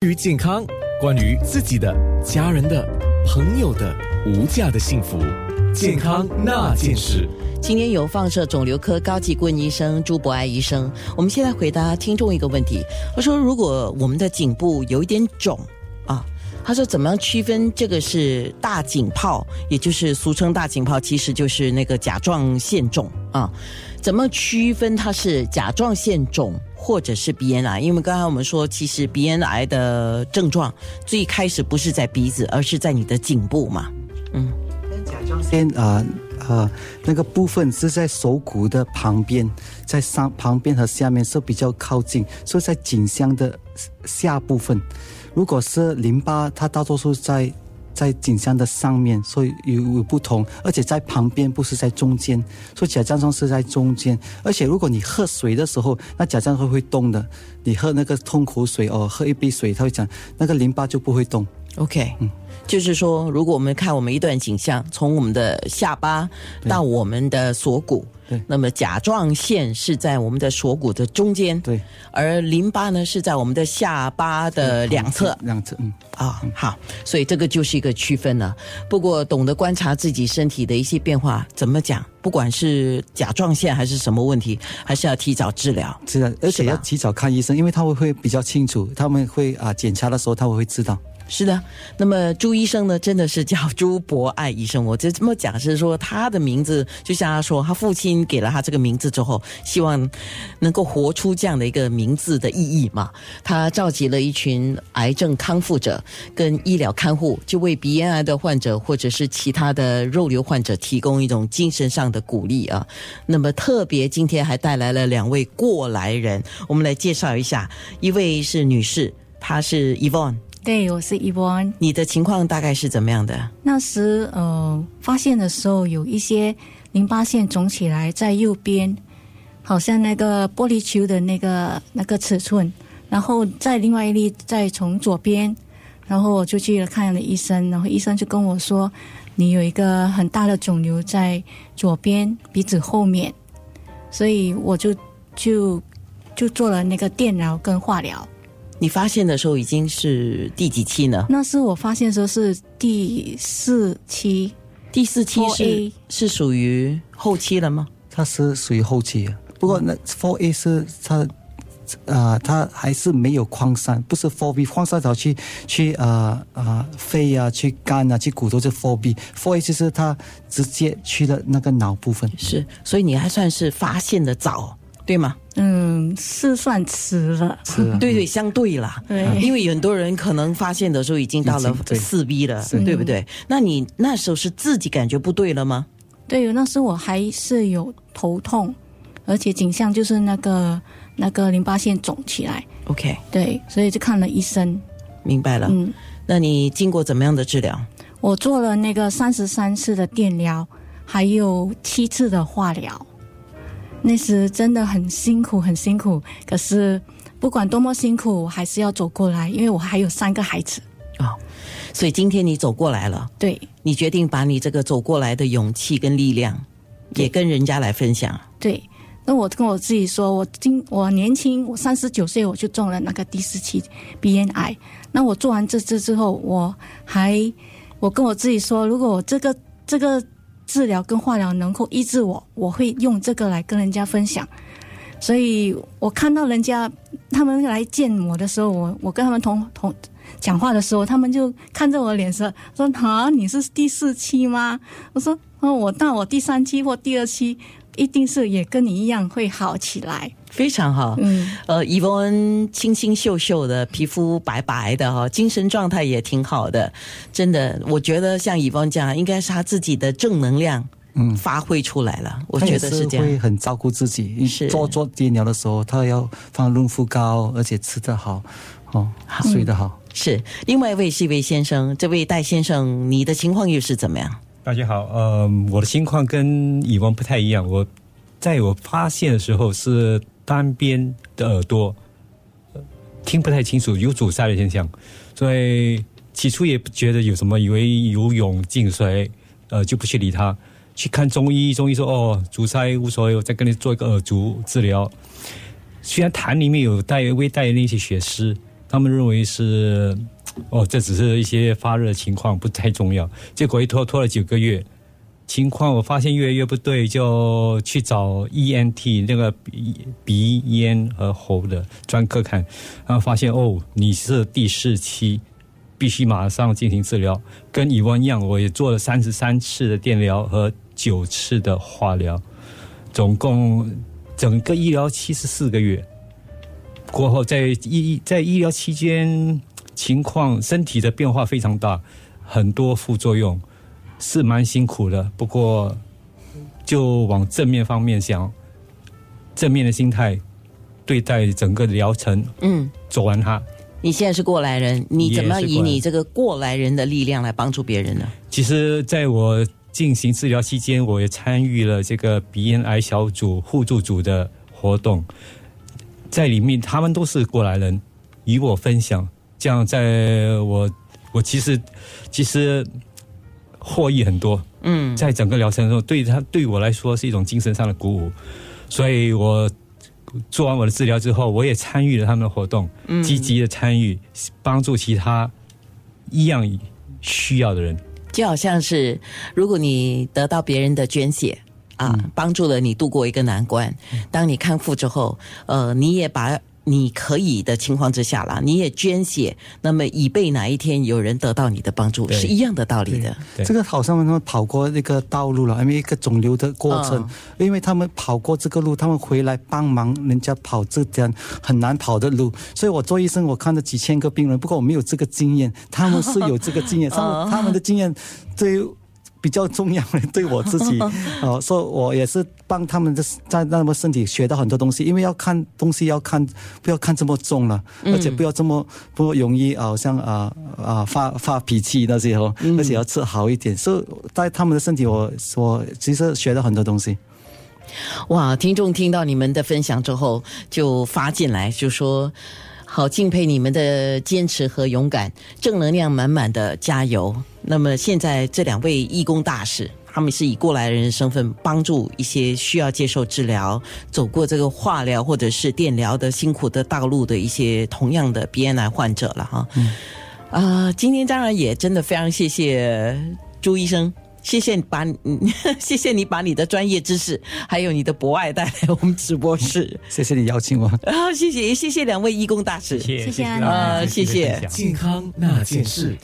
关于健康，关于自己的、家人的、朋友的无价的幸福，健康那件事。今天有放射肿瘤科高级顾问医生朱博爱医生，我们现在回答听众一个问题。他说，如果我们的颈部有一点肿啊，他说怎么样区分这个是大颈泡，也就是俗称大颈泡，其实就是那个甲状腺肿啊？怎么区分它是甲状腺肿？或者是鼻咽癌，因为刚才我们说，其实鼻咽癌的症状最开始不是在鼻子，而是在你的颈部嘛。嗯，甲状腺啊啊那个部分是在手骨的旁边，在上旁边和下面是比较靠近，所以在颈腔的下部分。如果是淋巴，它大多数在。在颈项的上面，所以有有不同，而且在旁边不是在中间，所以甲状腺是在中间。而且如果你喝水的时候，那甲状腺会动的。你喝那个痛苦水哦，喝一杯水，它会讲那个淋巴就不会动。OK，嗯。就是说，如果我们看我们一段景象，从我们的下巴到我们的锁骨，对，那么甲状腺是在我们的锁骨的中间，对，而淋巴呢是在我们的下巴的两侧，两侧，嗯，啊，好，所以这个就是一个区分了。不过，懂得观察自己身体的一些变化，怎么讲？不管是甲状腺还是什么问题，还是要提早治疗，是的，而且要提早看医生，因为他们会比较清楚，他们会啊检查的时候，他们会知道。是的，那么朱医生呢，真的是叫朱博爱医生。我就这么讲，是说他的名字，就像他说，他父亲给了他这个名字之后，希望能够活出这样的一个名字的意义嘛。他召集了一群癌症康复者跟医疗看护，就为鼻咽癌的患者或者是其他的肉瘤患者提供一种精神上的鼓励啊。那么特别今天还带来了两位过来人，我们来介绍一下，一位是女士，她是 Evon。对，我是伊波你的情况大概是怎么样的？那时呃，发现的时候有一些淋巴腺肿起来在右边，好像那个玻璃球的那个那个尺寸。然后在另外一粒再从左边，然后我就去了看了医生，然后医生就跟我说，你有一个很大的肿瘤在左边鼻子后面，所以我就就就做了那个电疗跟化疗。你发现的时候已经是第几期呢？那是我发现的时候是第四期，第四期是是属于后期了吗？它是属于后期，不过那 Four A 是它啊，它还是没有扩散，不是 Four B 扩散到去去啊啊肺啊，去肝啊，去骨头，是 Four B，Four A 就是它直接去了那个脑部分。是，所以你还算是发现的早。对吗？嗯，是算迟了，对对，相对啦。对，因为很多人可能发现的时候已经到了四 B 了，对不对？那你那时候是自己感觉不对了吗？对，那时我还是有头痛，而且景象就是那个那个淋巴腺肿起来。OK，对，所以就看了医生。明白了。嗯，那你经过怎么样的治疗？我做了那个三十三次的电疗，还有七次的化疗。那时真的很辛苦，很辛苦。可是不管多么辛苦，我还是要走过来，因为我还有三个孩子啊。所以今天你走过来了，对你决定把你这个走过来的勇气跟力量，也跟人家来分享。对，那我跟我自己说，我今我年轻，我三十九岁我就中了那个第四期鼻咽癌。那我做完这次之后，我还我跟我自己说，如果我这个这个。治疗跟化疗能够医治我，我会用这个来跟人家分享。所以我看到人家他们来见我的时候，我我跟他们同同讲话的时候，他们就看着我脸色说：“啊，你是第四期吗？”我说：“哦，我到我第三期或第二期，一定是也跟你一样会好起来。”非常好，嗯，呃，伊文清清秀秀的，皮肤白白的哈，精神状态也挺好的，真的，我觉得像伊文这样，应该是他自己的正能量，嗯，发挥出来了。我觉得是这样，会很照顾自己。是做做电疗的时候，他要放润肤膏，而且吃得好，哦，睡得好。是另外一位是一位先生，这位戴先生，你的情况又是怎么样？大家好，呃，我的情况跟以往不太一样，我在我发现的时候是。单边的耳朵听不太清楚，有阻塞的现象，所以起初也不觉得有什么，以为游泳进水，呃，就不去理他。去看中医，中医说哦，阻塞无所谓，我再跟你做一个耳足治疗。虽然痰里面有带微带那些血丝，他们认为是 哦，这只是一些发热情况，不太重要。结果一拖拖了九个月，情况我发现越来越不对，就去找 ENT 那个鼻鼻咽和喉的专科看，然后发现哦，你是第四期，必须马上进行治疗。跟以往一样，我也做了三十三次的电疗和九次的化疗，总共整个医疗期是四个月。过后在医在医疗期间，情况身体的变化非常大，很多副作用，是蛮辛苦的。不过就往正面方面想，正面的心态对待整个疗程，嗯，走完它。你现在是过来人，你怎么以你这个过来人的力量来帮助别人呢？其实，在我进行治疗期间，我也参与了这个鼻咽癌小组互助组的活动，在里面他们都是过来人，与我分享，这样在我我其实其实获益很多。嗯，在整个疗程中，对他对我来说是一种精神上的鼓舞，所以我做完我的治疗之后，我也参与了他们的活动，积极的参与，帮助其他一样需要的人。就好像是如果你得到别人的捐血啊，帮助了你度过一个难关。当你康复之后，呃，你也把你可以的情况之下啦，你也捐血，那么以备哪一天有人得到你的帮助，是一样的道理的。这个好像他们跑过那个道路了，因为一个肿瘤的过程，嗯因为他们跑过这个路，他们回来帮忙人家跑这条很难跑的路，所以我做医生，我看了几千个病人，不过我没有这个经验，他们是有这个经验，他们他们的经验对。比较重要的对我自己，哦，所以我也是帮他们的在那么身体学到很多东西，因为要看东西要看不要看这么重了，而且不要这么不容易好像啊啊发发脾气那些哦，而且要吃好一点，所以在他们的身体我我其实学到很多东西。哇，听众听到你们的分享之后，就发进来就说。好敬佩你们的坚持和勇敢，正能量满满的加油。那么现在这两位义工大使，他们是以过来人的身份帮助一些需要接受治疗、走过这个化疗或者是电疗的辛苦的道路的一些同样的鼻咽癌患者了哈。啊、今天当然也真的非常谢谢朱医生。谢谢你把你，谢谢你把你的专业知识还有你的博爱带来我们直播室谢谢你邀请我。啊！谢谢，也谢谢两位义工大使。谢谢谢安呃安，谢谢健康那件事。